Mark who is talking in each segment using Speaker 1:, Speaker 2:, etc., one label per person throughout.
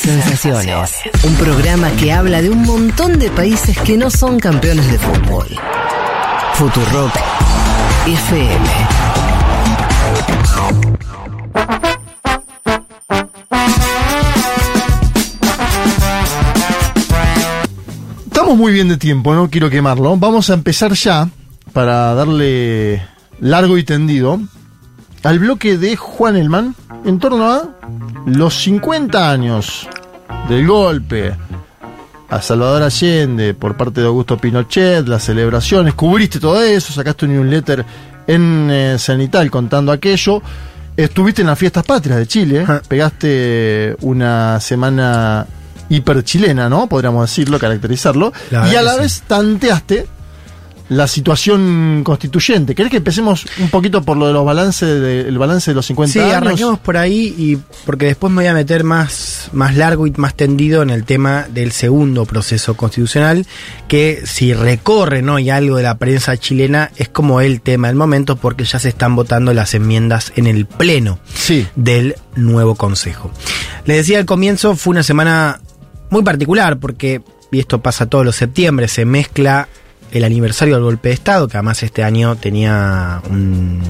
Speaker 1: Sensaciones. Un programa que habla de un montón de países que no son campeones de fútbol. Futurock FM.
Speaker 2: Estamos muy bien de tiempo, no quiero quemarlo. Vamos a empezar ya para darle largo y tendido al bloque de Juan Elman en torno a los 50 años del golpe a Salvador Allende por parte de Augusto Pinochet, las celebraciones, cubriste todo eso, sacaste un newsletter en eh, Cenital contando aquello. Estuviste en las fiestas patrias de Chile,
Speaker 3: Ajá.
Speaker 2: pegaste una semana hiper chilena, ¿no? Podríamos decirlo, caracterizarlo. Y a la vez tanteaste la situación constituyente. ¿Querés que empecemos un poquito por lo de los balances de- el balance de los 50
Speaker 3: Sí,
Speaker 2: años?
Speaker 3: arranquemos por ahí y porque después me voy a meter más, más largo y más tendido en el tema del segundo proceso constitucional, que si recorre ¿no? y algo de la prensa chilena es como el tema del momento porque ya se están votando las enmiendas en el pleno
Speaker 2: Sí.
Speaker 3: del nuevo consejo. Les decía al comienzo, fue una semana muy particular porque, y esto pasa todos los septiembre, se mezcla el aniversario del golpe de Estado, que además este año tenía un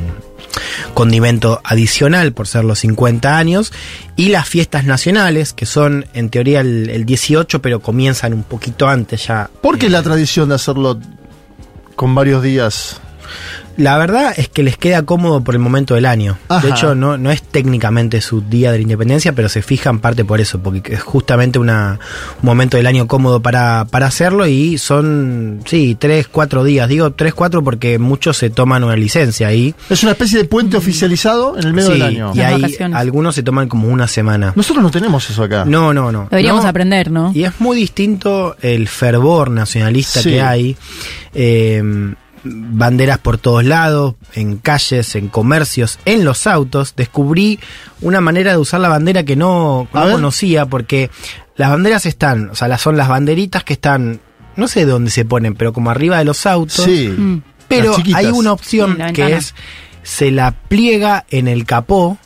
Speaker 3: condimento adicional por ser los 50 años, y las fiestas nacionales, que son en teoría el, el 18, pero comienzan un poquito antes ya.
Speaker 2: ¿Por qué
Speaker 3: Eh,
Speaker 2: la tradición de hacerlo con varios días?
Speaker 3: La verdad es que les queda cómodo por el momento del año.
Speaker 2: Ajá.
Speaker 3: De hecho, no, no es técnicamente su día de la independencia, pero se fija en parte por eso, porque es justamente una, un momento del año cómodo para, para hacerlo y son, sí, tres, cuatro días. Digo tres, cuatro porque muchos se toman una licencia ahí.
Speaker 2: Es una especie de puente oficializado en el medio
Speaker 3: Sí,
Speaker 2: del año.
Speaker 3: Y
Speaker 4: vacaciones.
Speaker 3: algunos se toman como una semana.
Speaker 2: Nosotros no tenemos eso acá.
Speaker 3: No, no, no.
Speaker 4: Deberíamos
Speaker 3: No,
Speaker 4: aprender, ¿no?
Speaker 3: Y es muy distinto el fervor nacionalista
Speaker 2: Sí.
Speaker 3: que hay. Eh, banderas por todos lados, en calles, en comercios, en los autos. Descubrí una manera de usar la bandera que no, no conocía porque las banderas están, o sea, las- son las banderitas que están, no sé de dónde se ponen, pero como arriba de los autos.
Speaker 2: Sí.
Speaker 4: Mm.
Speaker 3: Pero hay una opción
Speaker 4: Sí,
Speaker 3: que es, se la pliega en el capó.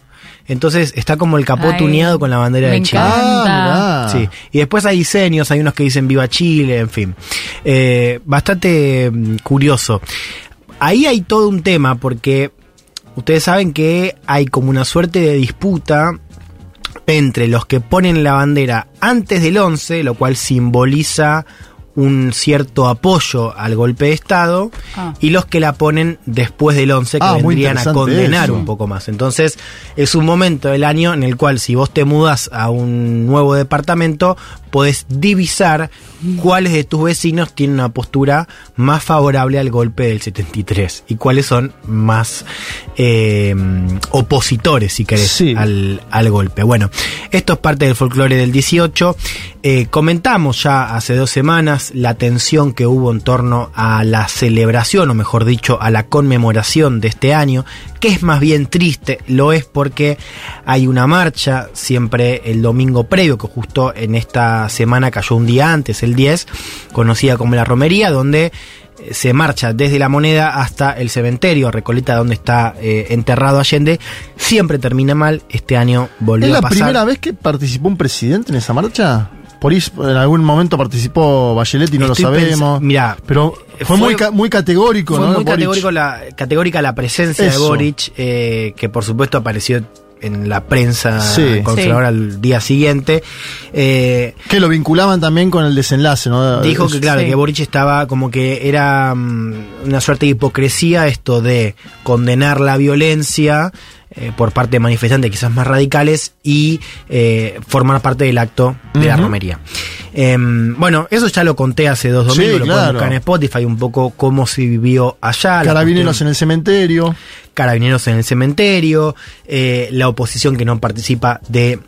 Speaker 3: Entonces está como el capó
Speaker 4: Ay,
Speaker 3: tuneado con la bandera
Speaker 4: me
Speaker 3: de Chile.
Speaker 2: Ah.
Speaker 3: Sí, y después hay diseños, hay unos que dicen Viva Chile, en fin. Eh, bastante mm, curioso. Ahí hay todo un tema porque ustedes saben que hay como una suerte de disputa entre los que ponen la bandera antes del 11, lo cual simboliza un cierto apoyo al golpe de Estado,
Speaker 4: Ah.
Speaker 3: y los que la ponen después del 11, que
Speaker 2: Ah,
Speaker 3: vendrían a condenar
Speaker 2: eso.
Speaker 3: un poco más. Entonces, es un momento del año en el cual si vos te mudas a un nuevo departamento, podés divisar cuáles de tus vecinos tienen una postura más favorable al golpe del 73 y cuáles son más eh, opositores, si querés,
Speaker 2: Sí.
Speaker 3: al, al golpe. Bueno, esto es parte del folclore del 18. Eh, comentamos ya hace dos semanas la tensión que hubo en torno a la celebración, o mejor dicho, a la conmemoración de este año, que es más bien triste, lo es porque hay una marcha siempre el domingo previo, que justo en esta semana cayó un día antes, el 10, conocida como la romería, donde eh, se marcha desde la moneda hasta el cementerio, Recoleta, donde está eh, enterrado Allende, siempre termina mal, este año volvió
Speaker 2: ¿Es la
Speaker 3: a pasar.
Speaker 2: primera vez que participó un presidente en esa marcha? Por ahí en algún momento participó Bachelet y no
Speaker 3: Estoy
Speaker 2: lo sabemos.
Speaker 3: mirá,
Speaker 2: pero fue,
Speaker 3: fue-
Speaker 2: muy, ca- muy categórico,
Speaker 3: Fue
Speaker 2: ¿no?
Speaker 3: muy categórico la, categórica la presencia
Speaker 2: Eso.
Speaker 3: de Boric, eh, que por supuesto apareció en la prensa
Speaker 2: Sí.
Speaker 3: conservadora al día siguiente. Eh,
Speaker 2: Que lo vinculaban también con el desenlace, ¿no?
Speaker 3: Dijo que claro,
Speaker 4: Sí.
Speaker 3: que Boric estaba como que era mm, una suerte de hipocresía esto de condenar la violencia eh, por parte de manifestantes quizás más radicales y eh, formar parte del acto de la romería. Em, bueno, eso ya lo conté hace dos
Speaker 2: Sí,
Speaker 3: domingos, lo pueden
Speaker 2: claro.
Speaker 3: buscar en Spotify un poco cómo se vivió allá.
Speaker 2: Carabineros en el cementerio.
Speaker 3: carabineros en el cementerio, eh, la oposición que no participa de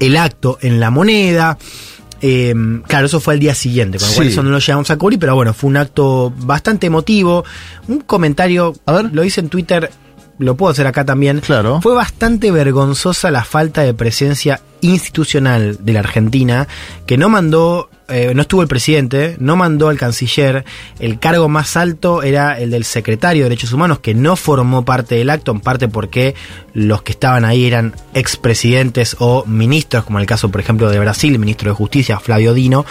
Speaker 3: el acto en la moneda. Eh, claro, eso fue el día siguiente, con lo cual
Speaker 2: Sí.
Speaker 3: eso no lo llevamos a cubrir, pero bueno, fue un acto bastante emotivo. Un comentario,
Speaker 2: A ver.
Speaker 3: lo hice en Twitter, lo puedo hacer acá también.
Speaker 2: Claro.
Speaker 3: Fue bastante vergonzosa la falta de presencia institucional de la Argentina, que no mandó eh, no estuvo el presidente, no mandó al canciller, el cargo más alto era el del secretario de Derechos Humanos, que no formó parte del acto, en parte porque los que estaban ahí eran expresidentes o ministros, como en el caso, por ejemplo, de Brasil, el ministro de Justicia, Flavio Dino.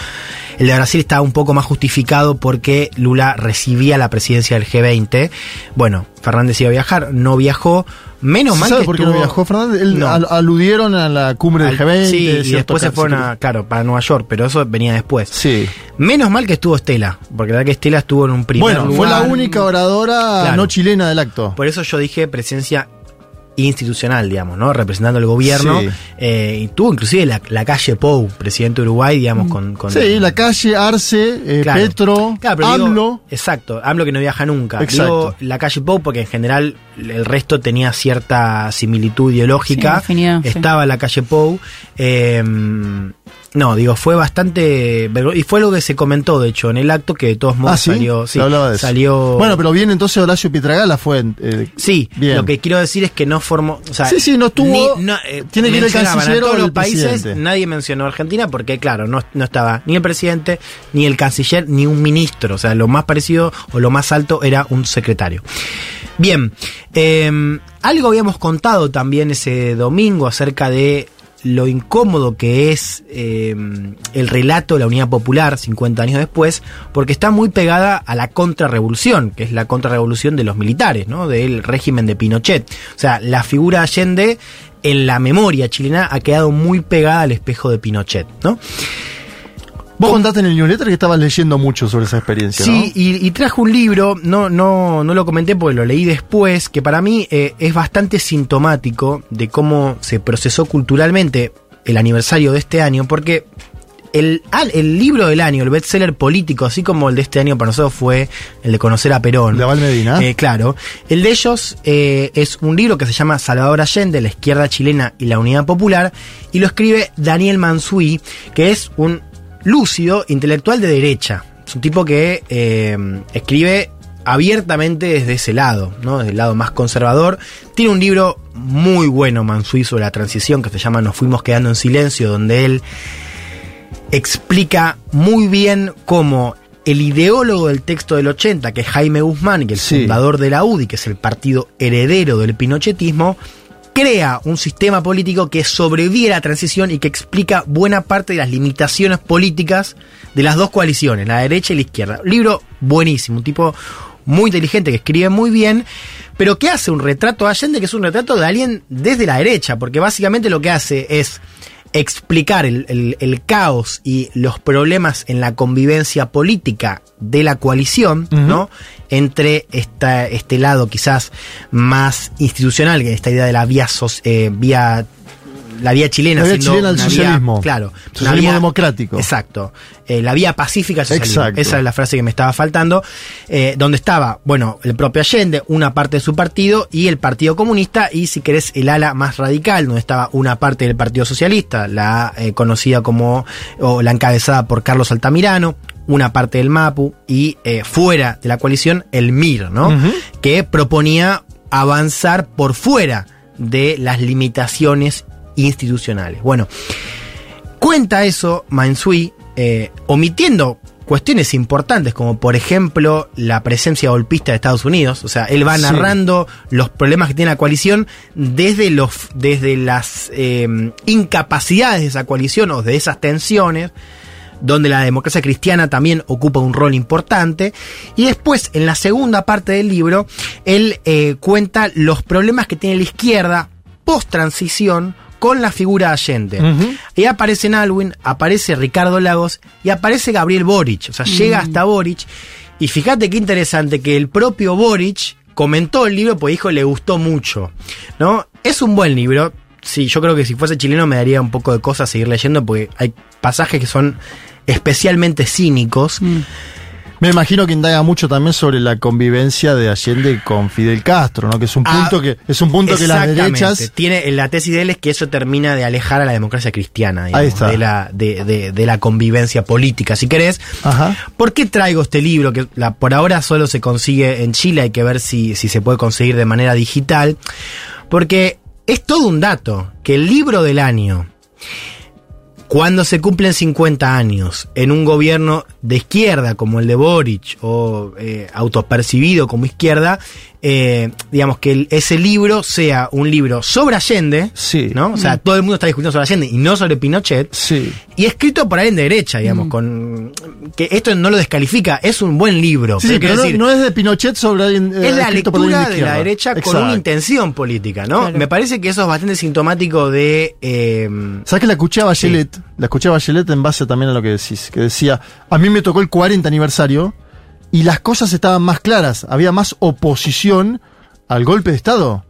Speaker 3: El de Brasil estaba un poco más justificado porque Lula recibía la presidencia del G20. Bueno, Fernández iba a viajar, no viajó. Menos mal
Speaker 2: ¿Sabe
Speaker 3: que
Speaker 2: por qué no viajó Fernández? Él-
Speaker 3: No.
Speaker 2: al- aludieron a la cumbre del
Speaker 3: Al-
Speaker 2: G20.
Speaker 3: Sí, y después se fueron a, claro, para Nueva York, pero eso venía después.
Speaker 2: Sí.
Speaker 3: Menos mal que estuvo Estela, porque la verdad que Estela estuvo en un primer
Speaker 2: Bueno, fue la única oradora
Speaker 3: Claro.
Speaker 2: no chilena del acto.
Speaker 3: Por eso yo dije presencia institucional, digamos, ¿no? Representando el gobierno.
Speaker 2: Sí.
Speaker 3: Eh, y tuvo inclusive la, la calle Pou, presidente de Uruguay, digamos, con... con
Speaker 2: Sí, la calle, Arce, eh,
Speaker 3: Claro.
Speaker 2: Petro,
Speaker 3: Claro, pero digo-
Speaker 2: AMLO.
Speaker 3: exacto, AMLO que no viaja nunca.
Speaker 2: Exacto.
Speaker 3: Digo la calle Pou porque en general el resto tenía cierta similitud ideológica.
Speaker 4: Sí.
Speaker 3: Estaba la calle Pou. eh, no, digo, fue bastante... Y fue lo que se comentó, de hecho, en el acto, que de todos modos
Speaker 2: Ah, sí,
Speaker 3: salió...
Speaker 2: de
Speaker 3: salió
Speaker 2: Bueno, pero bien, entonces Horacio Pietragala fue. eh,
Speaker 3: Sí,
Speaker 2: Bien.
Speaker 3: lo que quiero decir es que no formó. O sea,
Speaker 2: Sí, sí, no estuvo-
Speaker 3: eh,
Speaker 2: tiene que ir el canciller
Speaker 3: todos los países,
Speaker 2: presidente.
Speaker 3: nadie mencionó a Argentina porque, claro, no, no estaba ni el presidente, ni el canciller, ni un ministro. O sea, lo más parecido o lo más alto era un secretario. Bien, eh, algo habíamos contado también ese domingo acerca de lo incómodo que es eh, el relato de la Unidad Popular 50 años después, porque está muy pegada a la contrarrevolución, que es la contrarrevolución de los militares, ¿no? del régimen de Pinochet. O sea, la figura de Allende en la memoria chilena ha quedado muy pegada al espejo de Pinochet, ¿no?
Speaker 2: Vos contaste en el newsletter que estabas leyendo mucho sobre esa experiencia,
Speaker 3: Sí, y, y trajo un libro, no, no, no lo comenté porque lo leí después, que para mí eh, es bastante sintomático de cómo se procesó culturalmente el aniversario de este año, porque el, el libro del año, el bestseller político, así como el de este año para nosotros fue el de conocer a Perón.
Speaker 2: De Aval Medina.
Speaker 3: Eh, claro. El de ellos eh, es un libro que se llama Salvador Allende, la izquierda chilena y la unidad popular, y lo escribe Daniel Mansui, que es un lúcido intelectual de derecha. Es un tipo que eh, escribe abiertamente desde ese lado, ¿no? Desde el lado más conservador. Tiene un libro muy bueno, Mansui, sobre la transición, que se llama Nos fuimos quedando en silencio, donde él explica muy bien cómo el ideólogo del texto del 80, que es Jaime Guzmán, que es el
Speaker 2: Sí.
Speaker 3: fundador de la UDI, que es el partido heredero del pinochetismo, crea un sistema político que sobrevive a la transición y que explica buena parte de las limitaciones políticas de las dos coaliciones, la derecha y la izquierda. Libro buenísimo, un tipo muy inteligente que escribe muy bien, pero que hace un retrato de Allende que es un retrato de alguien desde la derecha, porque básicamente lo que hace es explicar el, el- el caos y los problemas en la convivencia política de la coalición. ¿no? Entre esta, este lado quizás más institucional, que esta idea de la vía, eh, vía la vía chilena,
Speaker 2: La vía chilena al socialismo.
Speaker 3: vía- claro,
Speaker 2: Socialismo
Speaker 3: vía-
Speaker 2: democrático.
Speaker 3: Exacto. Eh, la vía pacífica al socialismo.
Speaker 2: Exacto.
Speaker 3: Esa es la frase que me estaba faltando. Eh, donde estaba, bueno, el propio Allende, una parte de su partido y el Partido Comunista y, si querés, el ala más radical, donde estaba una parte del Partido Socialista, la eh, conocida como, o la encabezada por Carlos Altamirano, una parte del MAPU y eh, fuera de la coalición, el MIR, ¿no? Que proponía avanzar por fuera de las limitaciones institucionales. Bueno, Cuenta eso Mansui, eh, omitiendo cuestiones importantes como por ejemplo la presencia golpista de Estados Unidos, o sea, él va
Speaker 2: Sí.
Speaker 3: narrando los problemas que tiene la coalición desde los desde las eh, incapacidades de esa coalición o de esas tensiones donde la democracia cristiana también ocupa un rol importante. Y después, en la segunda parte del libro, él eh, cuenta los problemas que tiene la izquierda post-transición con la figura de Allende.
Speaker 2: Ujú.
Speaker 3: Y aparece Alwin, aparece Ricardo Lagos y aparece Gabriel Boric. O sea, llega hasta Boric. Y fíjate qué interesante que el propio Boric comentó el libro, pues dijo le gustó mucho. ¿No? Es un buen libro. Sí, yo creo que si fuese chileno me daría un poco de cosas seguir leyendo porque hay pasajes que son especialmente cínicos.
Speaker 4: Mm.
Speaker 2: Me imagino que indaga mucho también sobre la convivencia de Allende con Fidel Castro, ¿no? Que es un
Speaker 3: Ah,
Speaker 2: punto que es un punto que las derechas
Speaker 3: Tiene, la tesis de él es que eso termina de alejar a la democracia cristiana, digamos,
Speaker 2: Ahí está.
Speaker 3: De, la, de, de- de la convivencia política, si querés.
Speaker 2: Ajá.
Speaker 3: ¿Por qué traigo este libro? Que la- por ahora solo se consigue en Chile, hay que ver si, si se puede conseguir de manera digital. Porque es todo un dato, que el libro del año, cuando se cumplen 50 años en un gobierno de izquierda como el de Boric o eh, autopercibido como izquierda, eh, digamos que el- ese libro sea un libro sobre Allende,
Speaker 2: Sí.
Speaker 3: ¿no? O sea, todo el mundo está discutiendo sobre Allende y no sobre Pinochet.
Speaker 2: Sí.
Speaker 3: Y escrito por alguien de derecha, digamos, con que esto no lo descalifica, es un buen libro.
Speaker 2: Sí,
Speaker 3: pero
Speaker 2: no,
Speaker 3: decir,
Speaker 2: no es de Pinochet sobre alguien. eh,
Speaker 3: es la lectura de la derecha con una intención política, ¿no?
Speaker 4: Claro.
Speaker 3: Me parece que eso es bastante sintomático de... eh,
Speaker 2: ¿Sabes que la escuché a Bachelet? La escuché a Bachelet en base también a lo que decís. Que decía, a mí me tocó el 40 aniversario y las cosas estaban más claras. Había más oposición al golpe de Estado.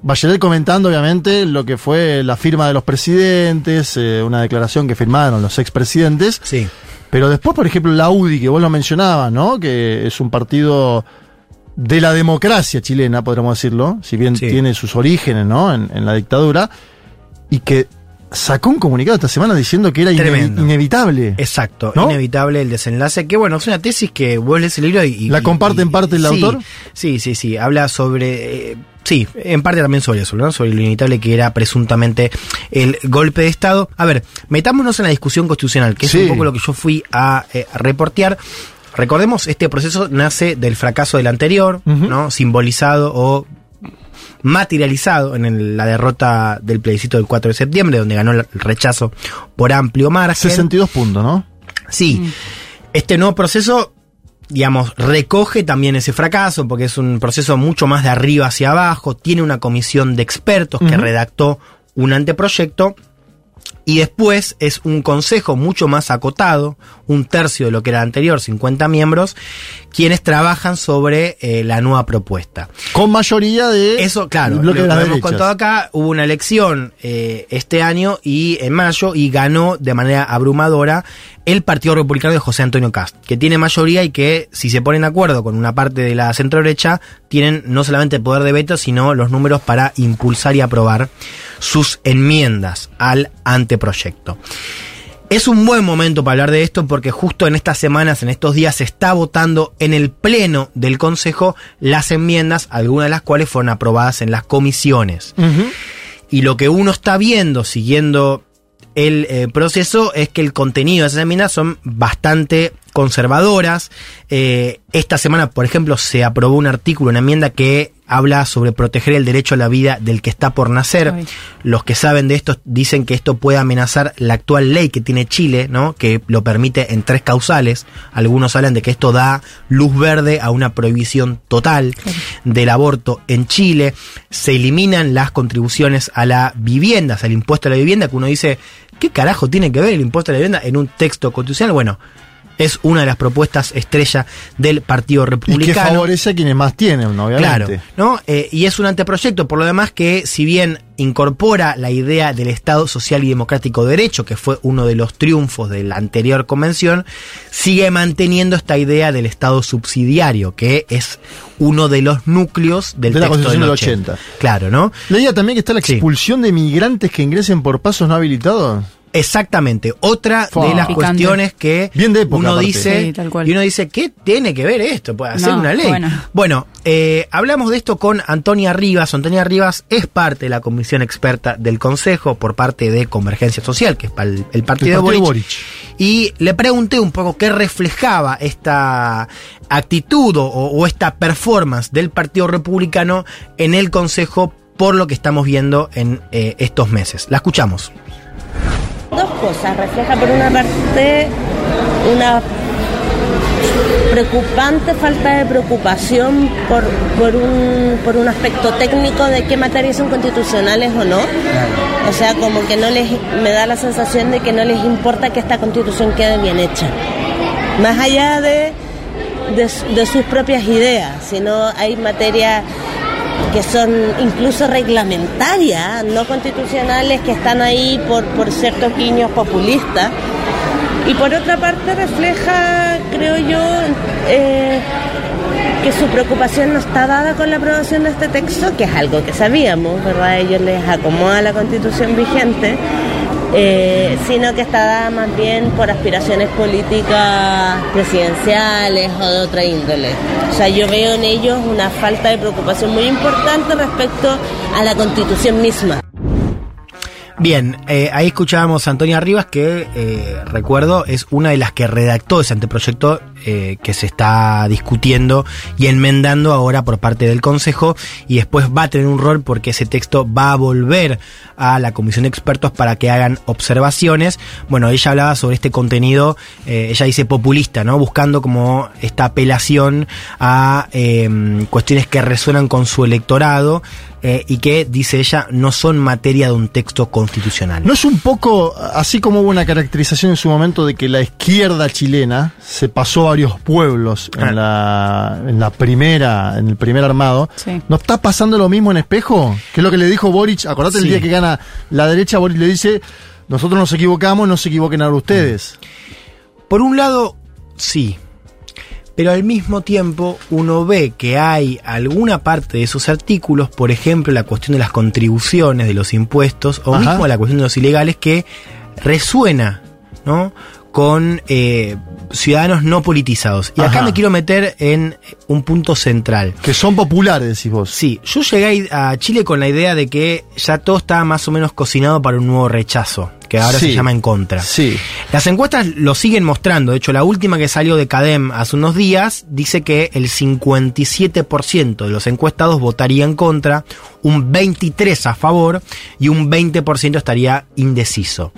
Speaker 2: Bachelet comentando, obviamente, lo que fue la firma de los presidentes, eh, una declaración que firmaron los expresidentes.
Speaker 3: sí.
Speaker 2: Pero después, por ejemplo, la UDI, que vos lo mencionabas, ¿no? Que es un partido de la democracia chilena, podríamos decirlo, si bien
Speaker 3: Sí.
Speaker 2: tiene sus orígenes, ¿no? En, en la dictadura, y que sacó un comunicado esta semana diciendo que era inevitable.
Speaker 3: Exacto,
Speaker 2: ¿No?
Speaker 3: inevitable el desenlace, que bueno, es una tesis que vos lees el libro y... y-
Speaker 2: ¿La comparte
Speaker 3: y-
Speaker 2: en parte el
Speaker 3: sí,
Speaker 2: autor?
Speaker 3: Sí, sí, sí, habla sobre... eh, sí, en parte también sobre eso, ¿no? Sobre lo inevitable que era presuntamente el golpe de Estado. A ver, metámonos en la discusión constitucional, que es un poco lo que yo fui a eh, reportear. Recordemos, este proceso nace del fracaso del anterior. ¿no? Simbolizado o materializado en el- la derrota del plebiscito del 4 de septiembre, donde ganó el rechazo por amplio margen.
Speaker 2: 62 puntos, ¿no?
Speaker 3: Sí, este nuevo proceso, digamos, recoge también ese fracaso, porque es un proceso mucho más de arriba hacia abajo, tiene una comisión de expertos que redactó un anteproyecto. Y después es un consejo mucho más acotado, un tercio de lo que era anterior, 50 miembros, quienes trabajan sobre eh, la nueva propuesta.
Speaker 2: Con mayoría de.
Speaker 3: Eso, claro,
Speaker 2: bloque
Speaker 3: lo,
Speaker 2: de las
Speaker 3: lo hemos contado acá, hubo una elección eh, este año y en mayo y ganó de manera abrumadora el Partido Republicano de José Antonio Cast, que tiene mayoría y que si se ponen de acuerdo con una parte de la centro derecha, tienen no solamente el poder de veto, sino los números para impulsar y aprobar sus enmiendas al anteproyecto. Es un buen momento para hablar de esto porque justo en estas semanas, en estos días, se está votando en el Pleno del Consejo las enmiendas, algunas de las cuales fueron aprobadas en las comisiones. Y lo que uno está viendo, siguiendo el eh, proceso, es que el contenido de esas enmiendas son bastante conservadoras. Eh, esta semana, por ejemplo, se aprobó un artículo, una enmienda que habla sobre proteger el derecho a la vida del que está por nacer.
Speaker 4: Ay.
Speaker 3: Los que saben de esto dicen que esto puede amenazar la actual ley que tiene Chile, ¿no? Que lo permite en tres causales. Algunos hablan de que esto da luz verde a una prohibición total del aborto en Chile. Se eliminan las contribuciones a la vivienda, o sea, el impuesto a la vivienda, que uno dice, ¿qué carajo tiene que ver el impuesto a la vivienda en un texto constitucional? Bueno, es una de las propuestas estrella del Partido
Speaker 2: Y que
Speaker 3: Republicano.
Speaker 2: favorece a quienes más tienen, ¿no?
Speaker 3: Claro,
Speaker 2: obviamente.
Speaker 3: ¿no? Eh, y es un anteproyecto, por lo demás, que si bien incorpora la idea del Estado Social y Democrático de Derecho, que fue uno de los triunfos de la anterior convención, sigue manteniendo esta idea del Estado subsidiario, que es uno de los núcleos del
Speaker 2: De la
Speaker 3: texto
Speaker 2: Constitución
Speaker 3: del
Speaker 2: del
Speaker 3: 80.
Speaker 2: 80.
Speaker 3: Claro, ¿no?
Speaker 2: Leía también que está la
Speaker 3: Sí.
Speaker 2: expulsión de migrantes que ingresen por pasos no habilitados.
Speaker 3: Exactamente. Otra
Speaker 2: Fua.
Speaker 3: de las
Speaker 4: Picante.
Speaker 3: cuestiones que
Speaker 2: Bien de época,
Speaker 3: uno
Speaker 2: aparte.
Speaker 3: dice
Speaker 4: Sí, tal cual.
Speaker 3: y uno dice ¿qué tiene que ver esto? Puede hacer
Speaker 4: No,
Speaker 3: una ley.
Speaker 4: bueno.
Speaker 3: Bueno, eh, hablamos de esto con Antonia Rivas. Antonia Rivas es parte de la comisión experta del Consejo por parte de Convergencia Social, que es para el, el partido,
Speaker 2: El partido
Speaker 3: de Boric.
Speaker 2: Boric.
Speaker 3: Y le pregunté un poco qué reflejaba esta actitud o, o esta performance del Partido Republicano en el Consejo por lo que estamos viendo en eh, estos meses. La escuchamos.
Speaker 5: Cosas. Refleja por una parte una preocupante falta de preocupación por, por, un, por un aspecto técnico de qué materias son constitucionales o no. O sea, como que no les, me da la sensación de que no les importa que esta constitución quede bien hecha. Más allá de, de, de sus propias ideas, sino hay materias que son incluso reglamentarias, no constitucionales, que están ahí por, por ciertos guiños populistas. Y por otra parte refleja, creo yo, eh, que su preocupación no está dada con la aprobación de este texto, que es algo que sabíamos, ¿verdad? Ellos les acomoda la constitución vigente, eh, sino que está dada más bien por aspiraciones políticas presidenciales o de otra índole. O sea, yo veo en ellos una falta de preocupación muy importante respecto a la constitución misma.
Speaker 3: Bien, eh, ahí escuchábamos a Antonia Rivas, que eh, recuerdo es una de las que redactó ese anteproyecto eh, que se está discutiendo y enmendando ahora por parte del Consejo y después va a tener un rol porque ese texto va a volver a la Comisión de Expertos para que hagan observaciones. Bueno, ella hablaba sobre este contenido, eh, ella dice populista, ¿no? Buscando como esta apelación a eh, cuestiones que resuenan con su electorado eh, y que, dice ella, no son materia de un texto constitucional.
Speaker 2: ¿No es un poco, así como hubo una caracterización en su momento de que la izquierda chilena se pasó a varios pueblos
Speaker 3: Ah.
Speaker 2: en la, en la primera, en el primer armado?
Speaker 4: Sí.
Speaker 2: ¿No está pasando lo mismo en espejo? Que es lo que le dijo Boric, acordate el día que gana la derecha, Boric le dice, nosotros nos equivocamos, no se equivoquen ahora ustedes.
Speaker 3: Por un lado, sí. Pero al mismo tiempo uno ve que hay alguna parte de esos artículos, por ejemplo la cuestión de las contribuciones, de los impuestos, o
Speaker 2: Ajá.
Speaker 3: mismo la cuestión de los ilegales, que resuena, ¿no? con eh, ciudadanos no politizados. Y acá me quiero meter en un punto central.
Speaker 2: Que son populares, decís vos.
Speaker 3: Sí, yo llegué a Chile con la idea de que ya todo estaba más o menos cocinado para un nuevo rechazo, que ahora
Speaker 2: Sí.
Speaker 3: se llama en contra.
Speaker 2: Sí.
Speaker 3: Las encuestas lo siguen mostrando. De hecho, la última que salió de CADEM hace unos días dice que el 57% de los encuestados votaría en contra, un 23% a favor y un 20% estaría indeciso.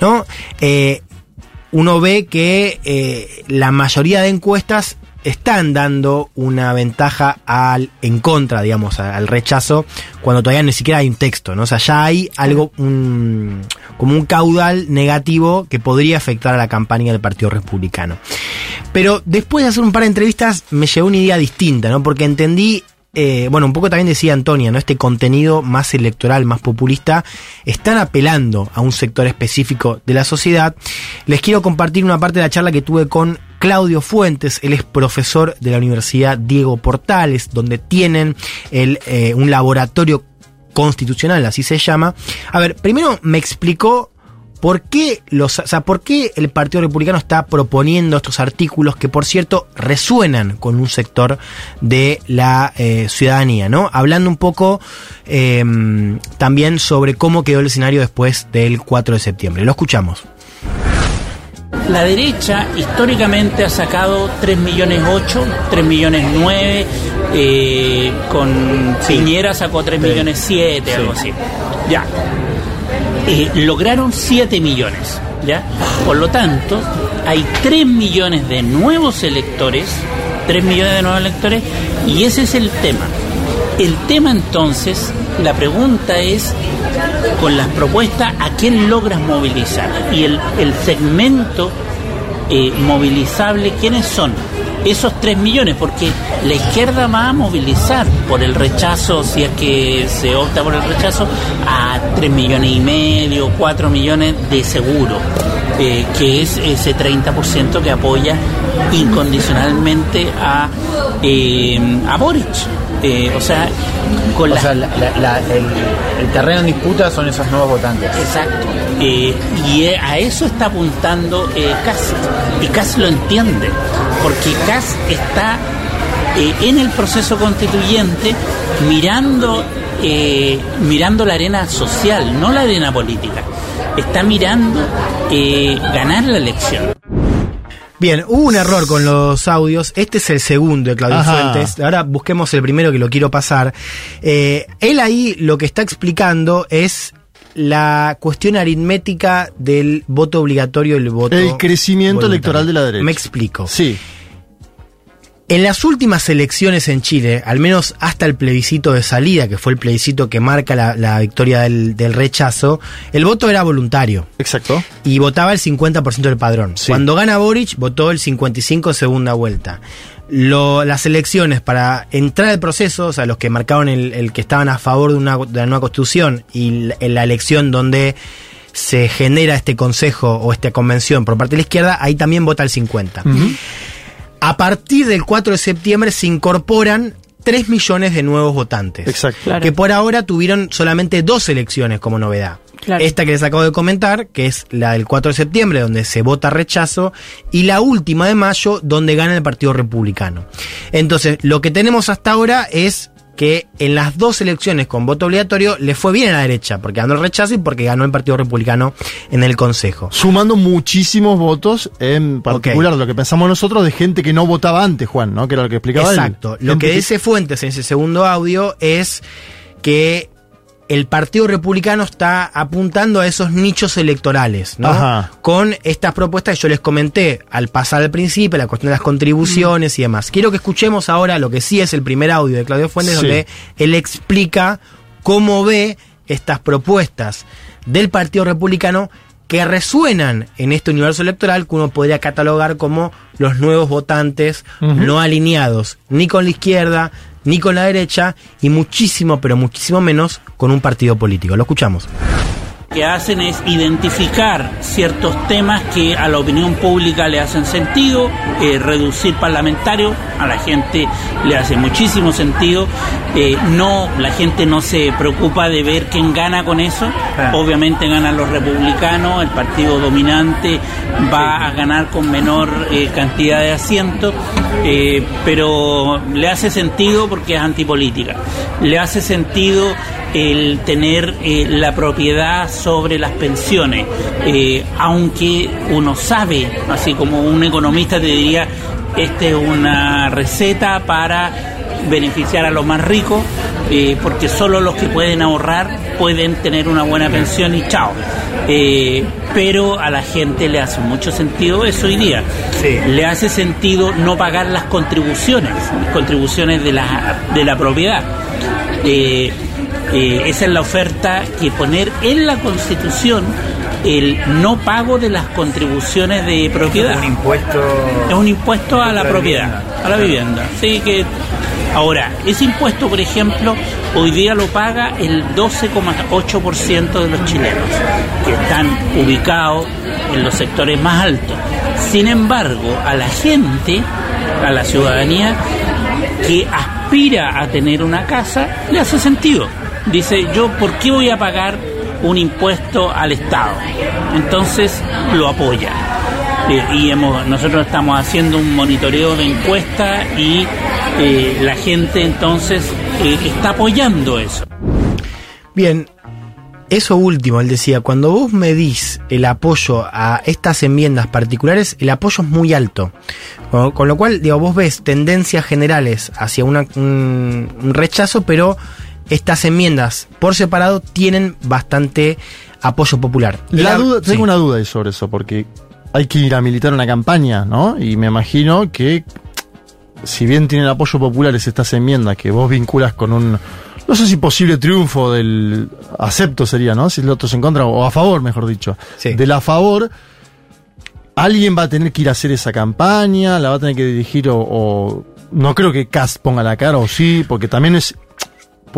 Speaker 3: ¿No? Eh, uno ve que eh, la mayoría de encuestas están dando una ventaja al en contra, digamos, al rechazo, cuando todavía ni siquiera hay un texto, ¿no? O sea, ya hay algo, un- como un caudal negativo que podría afectar a la campaña del Partido Republicano. Pero después de hacer un par de entrevistas me llegó una idea distinta, ¿no? Porque entendí, eh, bueno, un poco también decía Antonia, ¿no? Este contenido más electoral, más populista, están apelando a un sector específico de la sociedad. Les quiero compartir una parte de la charla que tuve con Claudio Fuentes, él es profesor de la Universidad Diego Portales, donde tienen el, eh, un laboratorio constitucional, así se llama. A ver, primero me explicó ¿Por qué, los, o sea, ¿Por qué el Partido Republicano está proponiendo estos artículos que, por cierto, resuenan con un sector de la eh, ciudadanía? ¿no? Hablando un poco eh, también sobre cómo quedó el escenario después del 4 de septiembre. Lo escuchamos.
Speaker 6: La derecha históricamente ha sacado 3 millones 8, 3 millones 9, eh, con Piñera sacó 3 millones 7, algo así. Ya. Lograron 7 millones, ¿ya? Por lo tanto, hay 3 millones de nuevos electores, 3 millones de nuevos electores, y ese es el tema. El tema entonces, la pregunta es, con las propuestas, ¿a quién logras movilizar? Y el, el segmento eh, movilizable, ¿quiénes son? Esos 3 millones, porque la izquierda va a movilizar por el rechazo, si es que se opta por el rechazo, a 3 millones y medio, 4 millones de seguro, eh, que es ese 30% que apoya incondicionalmente a, eh, a Boric. Eh, o sea, con
Speaker 7: O
Speaker 6: las
Speaker 7: sea, la- la- la- el, el terreno en disputa son esos nuevos votantes.
Speaker 6: Exacto. Eh, y eh, a eso está apuntando eh, Kass. Y Kass lo entiende. Porque Kass está eh, en el proceso constituyente mirando, eh, mirando la arena social, no la arena política. Está mirando eh, ganar la elección.
Speaker 3: Bien, hubo un error con los audios. Este es el segundo de Claudio
Speaker 2: Ajá.
Speaker 3: Fuentes. Ahora busquemos el primero que lo quiero pasar. Eh, él ahí lo que está explicando es la cuestión aritmética del voto obligatorio y el voto.
Speaker 2: El crecimiento
Speaker 3: voluntario.
Speaker 2: electoral de la derecha.
Speaker 3: Me explico.
Speaker 2: Sí.
Speaker 3: En las últimas elecciones en Chile, al menos hasta el plebiscito de salida, que fue el plebiscito que marca la, la victoria del, del rechazo, el voto era voluntario
Speaker 2: Exacto.
Speaker 3: y votaba el 50% del padrón.
Speaker 2: Sí.
Speaker 3: Cuando gana Boric, votó el 55% segunda vuelta. Lo- las elecciones para entrar al proceso, o sea, los que marcaron el, el que estaban a favor de, una, de la nueva constitución y la, en la elección donde se genera este consejo o esta convención por parte de la izquierda, ahí también vota el 50%. A partir del 4 de septiembre se incorporan 3 millones de nuevos votantes.
Speaker 2: Exacto.
Speaker 4: Claro.
Speaker 3: Que por ahora tuvieron solamente dos elecciones como novedad.
Speaker 4: Claro.
Speaker 3: Esta que les acabo de comentar, que es la del 4 de septiembre, donde se vota rechazo, y la última de mayo, donde gana el Partido Republicano. Entonces, lo que tenemos hasta ahora es que en las dos elecciones con voto obligatorio le fue bien a la derecha, porque ganó el rechazo y porque ganó el Partido Republicano en el Consejo.
Speaker 2: Sumando muchísimos votos, en particular lo que pensamos nosotros, de gente que no votaba antes, Juan, ¿no? Que era lo que explicaba él.
Speaker 3: Exacto. Lo
Speaker 2: Gente
Speaker 3: que dice Fuentes en ese segundo audio es que el Partido Republicano está apuntando a esos nichos electorales, ¿no?
Speaker 2: Ajá.
Speaker 3: Con estas propuestas que yo les comenté al pasar al principio, la cuestión de las contribuciones y demás. Quiero que escuchemos ahora lo que sí es el primer audio de Claudio Fuentes,
Speaker 2: Sí.
Speaker 3: donde él explica cómo ve estas propuestas del Partido Republicano que resuenan en este universo electoral que uno podría catalogar como los nuevos votantes no alineados ni con la izquierda ni con la derecha y muchísimo, pero muchísimo menos con un partido político. Lo escuchamos.
Speaker 6: Que hacen es identificar ciertos temas que a la opinión pública le hacen sentido, eh, reducir parlamentarios, a la gente le hace muchísimo sentido, eh, no, la gente no se preocupa de ver quién gana con eso, obviamente ganan los republicanos, el partido dominante va a ganar con menor eh, cantidad de asientos, pero le hace sentido porque es antipolítica, le hace sentido el tener la propiedad sobre las pensiones, eh, aunque uno sabe, así como un economista te diría, esta es una receta para beneficiar a los más ricos, eh, porque solo los que pueden ahorrar pueden tener una buena pensión y chao. Eh, pero a la gente le hace mucho sentido eso hoy día.
Speaker 3: Sí.
Speaker 6: Le hace sentido no pagar las contribuciones, las contribuciones de la, de la propiedad. Eh, eh, esa es la oferta que poner en la Constitución el no pago de las contribuciones de propiedad.
Speaker 7: Un impuesto.
Speaker 6: Es un impuesto a la propiedad, a la vivienda. Sí, que ahora, ese impuesto, por ejemplo, hoy día lo paga el 12,8% de los chilenos, que están ubicados en los sectores más altos. Sin embargo, a la gente, a la ciudadanía que aspira a tener una casa, le hace sentido. Dice, yo, ¿por qué voy a pagar un impuesto al Estado? Entonces lo apoya. Y hemos, nosotros estamos haciendo un monitoreo de encuesta y eh, la gente entonces eh, está apoyando eso.
Speaker 3: Bien, eso último, él decía, cuando vos medís el apoyo a estas enmiendas particulares, el apoyo es muy alto. Con, con lo cual, digo, vos ves tendencias generales hacia una- un, un rechazo, pero estas enmiendas por separado tienen bastante apoyo popular.
Speaker 2: La duda, tengo
Speaker 3: sí.
Speaker 2: una duda sobre eso, porque hay que ir a militar una campaña, ¿no? Y me imagino que, si bien tienen apoyo populares estas enmiendas que vos vinculas con un, no sé si posible triunfo del acepto sería, ¿no? Si el otro se encuentra, o a favor, mejor dicho.
Speaker 3: Sí.
Speaker 2: Del a favor, alguien va a tener que ir a hacer esa campaña, la va a tener que dirigir o, o- no creo que Cast ponga la cara o sí, porque también es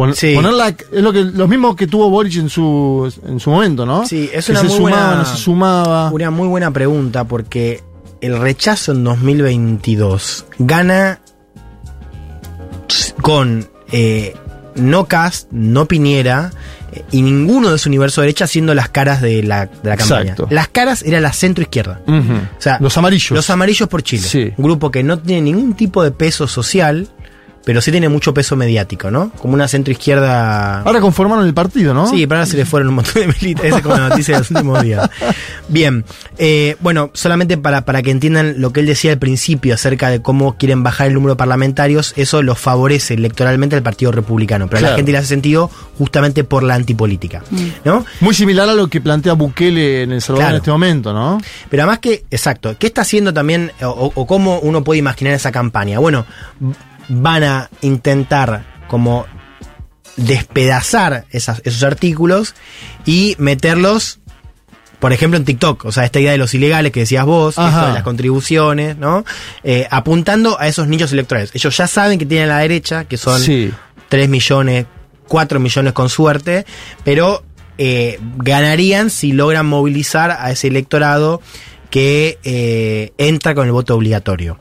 Speaker 2: pon-
Speaker 3: Sí.
Speaker 2: ponerla es lo que lo mismo que tuvo Boric en su en su momento, ¿no?
Speaker 3: Sí, es
Speaker 2: Que
Speaker 3: una
Speaker 2: se
Speaker 3: muy
Speaker 2: sumaba,
Speaker 3: buena-
Speaker 2: no se sumaba.
Speaker 3: Una muy buena pregunta porque el rechazo en 2022 gana con eh, no Cast, no Piñera eh, y ninguno de su universo derecha haciendo las caras de la, de la campaña.
Speaker 2: Exacto.
Speaker 3: Las caras era la centro izquierda. O sea,
Speaker 2: los amarillos.
Speaker 3: Los amarillos por Chile.
Speaker 2: Sí.
Speaker 3: Un grupo que no tiene ningún tipo de peso social, pero sí tiene mucho peso mediático, ¿no? Como una centro izquierda.
Speaker 2: Ahora conformaron el partido, ¿no?
Speaker 3: Sí, pero ahora se le fueron un montón de militares. Esa es como la noticia de los últimos días. Bien, eh, bueno, solamente para, para que entiendan lo que él decía al principio acerca de cómo quieren bajar el número de parlamentarios, eso lo favorece electoralmente al Partido Republicano, pero a la gente le hace sentido justamente por la antipolítica, ¿no?
Speaker 2: Muy similar a lo que plantea Bukele en El Salvador
Speaker 3: Claro.
Speaker 2: en este momento, ¿no?
Speaker 3: Pero además que, exacto, ¿qué está haciendo también o, o cómo uno puede imaginar esa campaña? Bueno, van a intentar como despedazar esas- esos artículos y meterlos, por ejemplo, en TikTok. O sea, esta idea de los ilegales que decías vos, esto de las contribuciones, ¿no? Eh, apuntando a esos nichos electorales. Ellos ya saben que tienen a la derecha, que son
Speaker 2: Sí.
Speaker 3: 3 millones, 4 millones con suerte, pero eh, ganarían si logran movilizar a ese electorado que eh, entra con el voto obligatorio.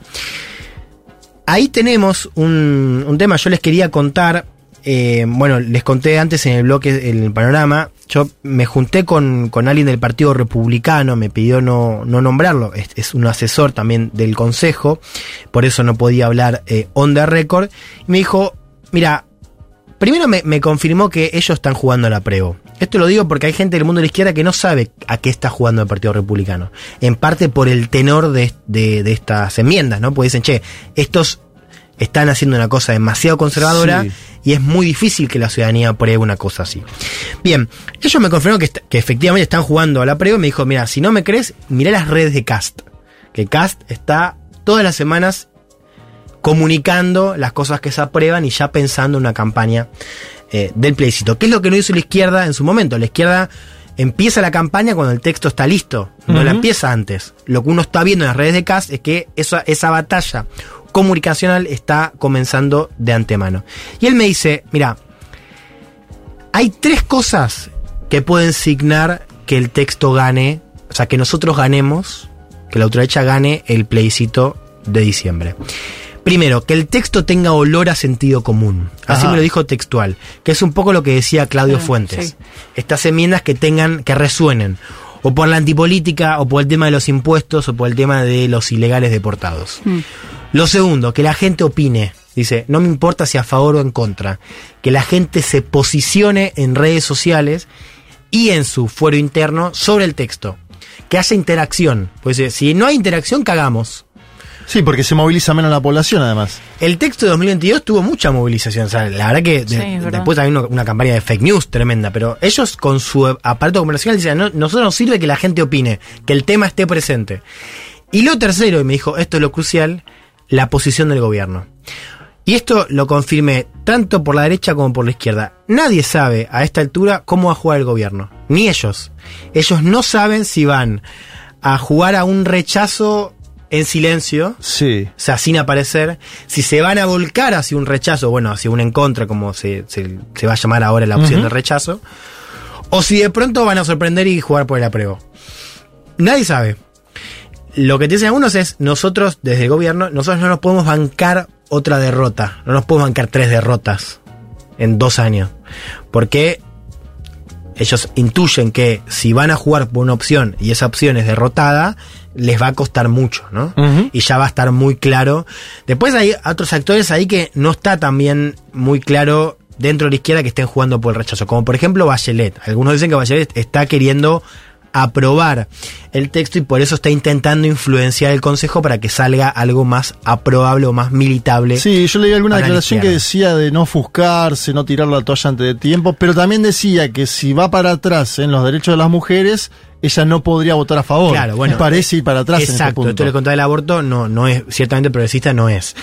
Speaker 3: Ahí tenemos un, tema, yo les quería contar, eh, bueno, les conté antes en el bloque, en el panorama, yo me junté con, con alguien del Partido Republicano, me pidió no, no nombrarlo, es, un asesor también del Consejo, por eso no podía hablar eh, on record, y me dijo, mira, Primero me, me confirmó que ellos están jugando a la preo. Esto lo digo porque hay gente del mundo de la izquierda que no sabe a qué está jugando el Partido Republicano. En parte por el tenor de, de- de estas enmiendas, ¿no? Porque dicen, che, estos están haciendo una cosa demasiado conservadora
Speaker 2: Sí.
Speaker 3: y es muy difícil que la ciudadanía apruebe una cosa así. Bien, ellos me confirmaron que, que efectivamente están jugando a la prueba y me dijo, mira, si no me crees, mirá las redes de Cast. Que Cast está todas las semanas comunicando las cosas que se aprueban y ya pensando en una campaña eh, del plebiscito. ¿Qué es lo que no hizo la izquierda en su momento? La izquierda empieza la campaña cuando el texto está listo, no la empieza antes. Lo que uno está viendo en las redes de Cast es que esa, esa batalla comunicacional está comenzando de antemano. Y él me dice, mira, hay tres cosas que pueden signar que el texto gane, o sea, que nosotros ganemos, que la ultraderecha gane el plebiscito de diciembre. Primero, que el texto tenga olor a sentido común. Así
Speaker 2: Ajá.
Speaker 3: me lo dijo textual, que es un poco lo que decía Claudio
Speaker 4: Ah,
Speaker 3: Fuentes.
Speaker 4: sí.
Speaker 3: Estas enmiendas que tengan, que resuenen, o por la antipolítica, o por el tema de los impuestos, o por el tema de los ilegales deportados.
Speaker 4: Mm.
Speaker 3: Lo segundo, que la gente opine. Dice, no me importa si a favor o en contra. Que la gente se posicione en redes sociales y en su fuero interno sobre el texto. Que haya interacción. Pues dice, si no hay interacción, cagamos.
Speaker 2: Sí, porque se moviliza menos la población, además.
Speaker 3: El texto de 2022 tuvo mucha movilización. O sea, la verdad que de-
Speaker 4: Sí, es verdad.
Speaker 3: después hay una, una campaña de fake news tremenda. Pero ellos con su aparato comercial dicen, no, nosotros nos sirve que la gente opine, que el tema esté presente. Y lo tercero, y me dijo, esto es lo crucial, la posición del gobierno. Y esto lo confirmé tanto por la derecha como por la izquierda. Nadie sabe a esta altura cómo va a jugar el gobierno. Ni ellos. Ellos no saben si van a jugar a un rechazo en silencio,
Speaker 2: Sí.
Speaker 3: o sea, sin aparecer, si se van a volcar hacia un rechazo, bueno, hacia un en contra, como se, se- se va a llamar ahora la opción
Speaker 2: Ujú.
Speaker 3: de rechazo, o si de pronto van a sorprender y jugar por el apruebo. Nadie sabe. Lo que te dicen algunos es, nosotros, desde el gobierno, nosotros no nos podemos bancar otra derrota, no nos podemos bancar tres derrotas en dos años, porque ellos intuyen que si van a jugar por una opción y esa opción es derrotada, les va a costar mucho, ¿no? Y ya va a estar muy claro. Después hay otros actores ahí que no está también muy claro dentro de la izquierda que estén jugando por el rechazo, como por ejemplo Bachelet. Algunos dicen que Bachelet está queriendo aprobar el texto y por eso está intentando influenciar el Consejo para que salga algo más aprobable o más militable.
Speaker 2: Sí, yo leí alguna declaración que decía de no ofuscarse, no tirar la toalla antes de tiempo, pero también decía que si va para atrás en los derechos de las mujeres, ella no podría votar a favor.
Speaker 3: Claro, bueno.
Speaker 2: Parece ir para atrás en este
Speaker 3: Exacto,
Speaker 2: punto.
Speaker 3: esto le contaba el aborto, no, no es, ciertamente progresista no es.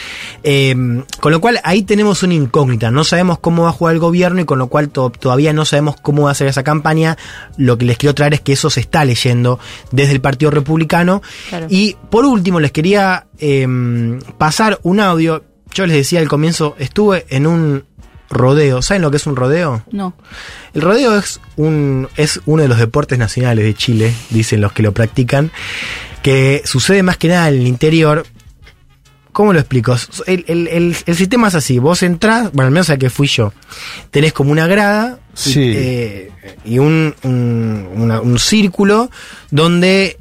Speaker 3: Eh, con lo cual ahí tenemos una incógnita, no sabemos cómo va a jugar el gobierno y con lo cual to- todavía no sabemos cómo va a ser esa campaña. Lo que les quiero traer es que eso se está leyendo desde el Partido Republicano.
Speaker 4: Claro.
Speaker 3: Y por último les quería eh, pasar un audio. Yo les decía al comienzo, estuve en un rodeo. ¿Saben lo que es un rodeo?
Speaker 4: No.
Speaker 3: El rodeo es un es uno de los deportes nacionales de Chile, dicen los que lo practican, que sucede más que nada en el interior. ¿Cómo lo explico? El, el- el- el sistema es así, vos entrás, bueno, al menos a que fui yo, tenés como una grada y,
Speaker 2: Sí.
Speaker 3: eh, y un, un, una- un círculo donde,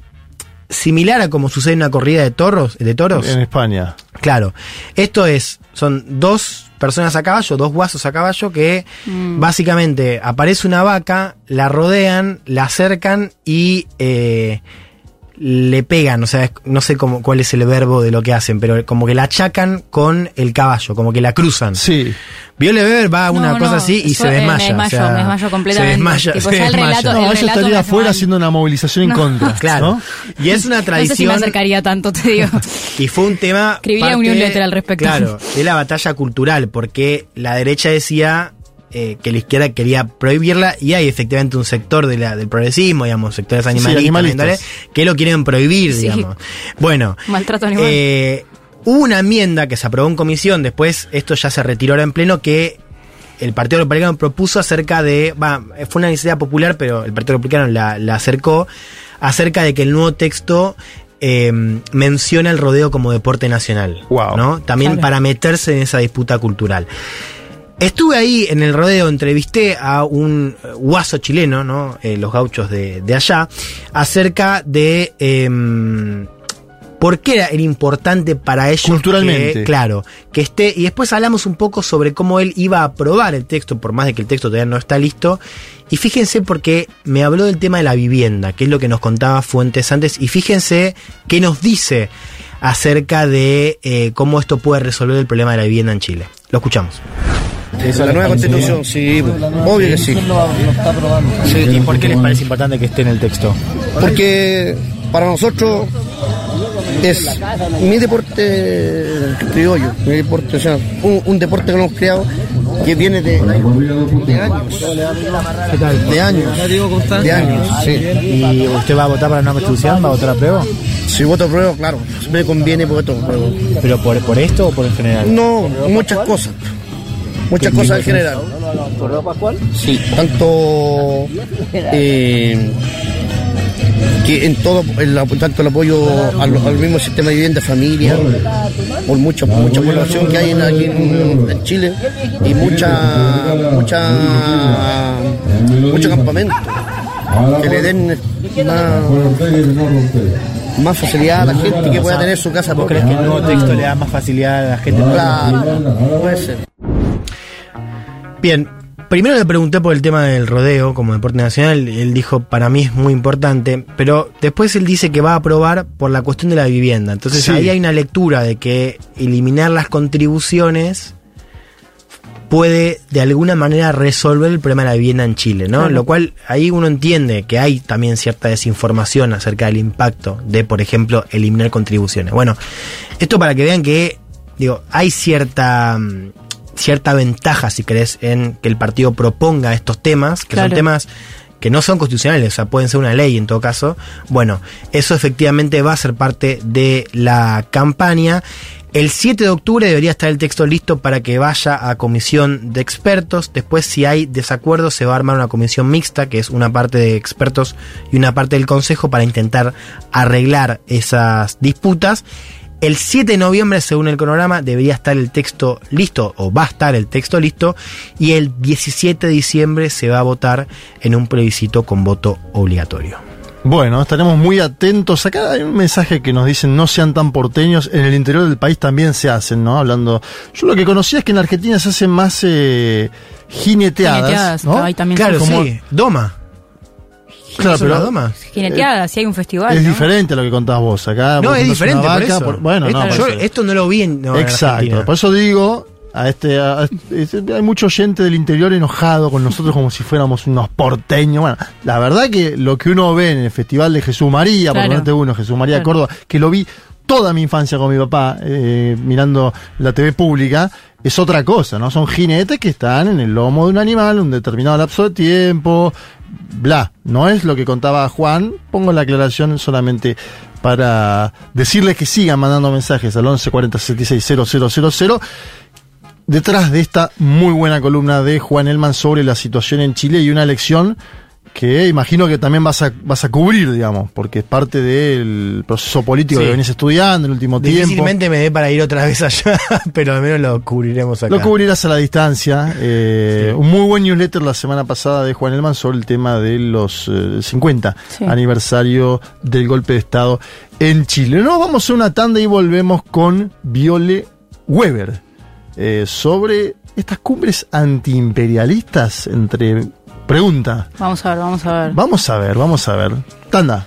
Speaker 3: similar a como sucede en una corrida de toros, de toros,
Speaker 2: En España.
Speaker 3: Claro, esto es, son dos personas a caballo, dos guasos a caballo que
Speaker 4: Mm.
Speaker 3: básicamente aparece una vaca, la rodean, la acercan y eh, le pegan, o sea, no sé cómo, cuál es el verbo de lo que hacen, pero como que la achacan con el caballo, como que la cruzan.
Speaker 2: Sí.
Speaker 3: Viole Weber va a una
Speaker 4: No,
Speaker 3: cosa
Speaker 4: no,
Speaker 3: así y
Speaker 4: eso,
Speaker 3: se
Speaker 4: eh,
Speaker 3: desmaya.
Speaker 4: me desmayo,
Speaker 3: o sea,
Speaker 4: me desmayo completamente.
Speaker 3: Se desmaya,
Speaker 4: Tipo,
Speaker 3: se
Speaker 4: ya el
Speaker 3: desmaya.
Speaker 4: relato-
Speaker 2: No, ella
Speaker 4: relato
Speaker 2: estaría
Speaker 4: me
Speaker 2: afuera haciendo una movilización en contra.
Speaker 3: Claro.
Speaker 2: ¿no?
Speaker 3: Y es una
Speaker 4: No sé si me
Speaker 3: tradición.
Speaker 4: acercaría tanto, te digo.
Speaker 3: Y fue un tema.
Speaker 4: Escribiría
Speaker 3: parte
Speaker 4: un newsletter al respecto.
Speaker 3: Claro, de la batalla cultural, porque la derecha decía eh, que la izquierda quería prohibirla y hay efectivamente un sector de la, del progresismo, digamos, sectores animalistas,
Speaker 2: animalistas.
Speaker 3: ambientales, que lo quieren prohibir,
Speaker 4: Sí.
Speaker 3: digamos. Bueno,
Speaker 4: Maltrato animal.
Speaker 3: eh, hubo una enmienda que se aprobó en comisión, después esto ya se retiró ahora en pleno, que el Partido Republicano propuso acerca de, va, fue una iniciativa popular, pero el Partido Republicano la, la acercó, acerca de que el nuevo texto eh, menciona el rodeo como deporte nacional.
Speaker 2: Wow.
Speaker 3: ¿no? También
Speaker 4: Claro.
Speaker 3: para meterse en esa disputa cultural. Estuve ahí en el rodeo, entrevisté a un eh, guaso chileno, ¿no? Eh, los gauchos de, de allá, acerca de em, ¿Por qué era, era importante para ellos?
Speaker 2: Culturalmente.
Speaker 3: que, claro, que esté. Y después hablamos un poco sobre cómo él iba a aprobar el texto, por más de que el texto todavía no está listo. Y fíjense porque me habló del tema de la vivienda, que es lo que nos contaba Fuentes antes. Y fíjense qué nos dice acerca de eh, cómo esto puede resolver el problema de la vivienda en Chile. Lo escuchamos.
Speaker 8: La nueva constitución, sí, obvio que sí.
Speaker 7: ¿Y por qué les parece importante que esté en el texto?
Speaker 8: Porque para nosotros es mi deporte criollo, mi deporte, o sea, un, un deporte que hemos creado que viene de, de años. De años. De años, sí.
Speaker 7: ¿Y usted va a votar para la nueva constitución? ¿Va a votar a prueba?
Speaker 8: Si voto prueba, claro, me conviene voto prueba.
Speaker 7: ¿Pero por, por esto o por en general?
Speaker 8: No, muchas cosas. Muchas cosas en general. Sí, tanto eh, que en todo, el, tanto el apoyo al, al mismo sistema de vivienda, familia, por mucha mucha población que hay en, aquí en, en Chile y mucha mucha mucho campamento que le den más, más facilidad a la gente que pueda tener su casa
Speaker 7: ¿Vos crees que el nuevo texto le da más facilidad a la gente?
Speaker 8: Claro, puede ser.
Speaker 3: Bien, primero le pregunté por el tema del rodeo como deporte nacional, él dijo para mí es muy importante, pero después él dice que va a aprobar por la cuestión de la vivienda. Entonces
Speaker 2: Sí.
Speaker 3: ahí hay una lectura de que eliminar las contribuciones puede de alguna manera resolver el problema de la vivienda en Chile, ¿no? Lo cual ahí uno entiende que hay también cierta desinformación acerca del impacto de, por ejemplo, eliminar contribuciones. Bueno, esto para que vean que, digo, hay cierta mm, cierta ventaja, si querés, en que el partido proponga estos temas, que son temas que no son constitucionales, o sea, pueden ser una ley en todo caso. Bueno, eso efectivamente va a ser parte de la campaña. El 7 de octubre debería estar el texto listo para que vaya a comisión de expertos. Después, si hay desacuerdos, se va a armar una comisión mixta, que es una parte de expertos y una parte del consejo, para intentar arreglar esas disputas. El 7 de noviembre, según el cronograma, debería estar el texto listo, o va a estar el texto listo, y el 17 de diciembre se va a votar en un plebiscito con voto obligatorio.
Speaker 2: Bueno, estaremos muy atentos. Acá hay un mensaje que nos dicen no sean tan porteños. En el interior del país también se hacen, ¿no? Hablando. Yo lo que conocía es que en Argentina se hacen más eh, jineteadas.
Speaker 4: Jineteadas,
Speaker 2: ¿no?
Speaker 4: ahí también
Speaker 3: Claro,
Speaker 2: como-
Speaker 3: sí. Doma.
Speaker 2: Claro,
Speaker 3: ¿Son las
Speaker 2: pero
Speaker 3: domas?
Speaker 4: Jineteada, si hay un festival.
Speaker 2: es
Speaker 4: ¿no?
Speaker 2: diferente a lo que contás vos. Acá
Speaker 3: No,
Speaker 2: vos
Speaker 3: es diferente, por
Speaker 2: vaca,
Speaker 3: eso.
Speaker 2: por- bueno,
Speaker 3: esto,
Speaker 2: no, por
Speaker 3: yo esto no lo vi en, no,
Speaker 2: Exacto. Por eso digo, a este, a hay mucho oyente del interior enojado con nosotros como si fuéramos unos porteños. Bueno, la verdad que lo que uno ve en el Festival de Jesús María, por
Speaker 4: Claro.
Speaker 2: ponerte uno, Jesús María de
Speaker 4: Claro.
Speaker 2: Córdoba, que lo vi toda mi infancia con mi papá, eh, mirando la TV pública, es otra cosa, ¿no? Son jinetes que están en el lomo de un animal un determinado lapso de tiempo, bla. No es lo que contaba Juan. Pongo la aclaración solamente para decirles que sigan mandando mensajes al 11 40 76 000 detrás de esta muy buena columna de Juan Elman sobre la situación en Chile y una elección que imagino que también vas a, vas a cubrir, digamos, porque es parte del proceso político
Speaker 3: Sí.
Speaker 2: que venís estudiando en el último tiempo.
Speaker 3: Difícilmente me dé para ir otra vez allá, pero al menos lo cubriremos acá.
Speaker 2: Lo cubrirás a la distancia. Eh, Un muy buen newsletter la semana pasada de Juan Elman sobre el tema de los eh, 50
Speaker 4: Sí.
Speaker 2: aniversario del golpe de Estado en Chile. Nos vamos a una tanda y volvemos con Viole Weber eh, sobre estas cumbres antiimperialistas entre... Pregunta.
Speaker 4: Vamos a ver, vamos a ver.
Speaker 2: Vamos a ver, vamos a ver. Tanda.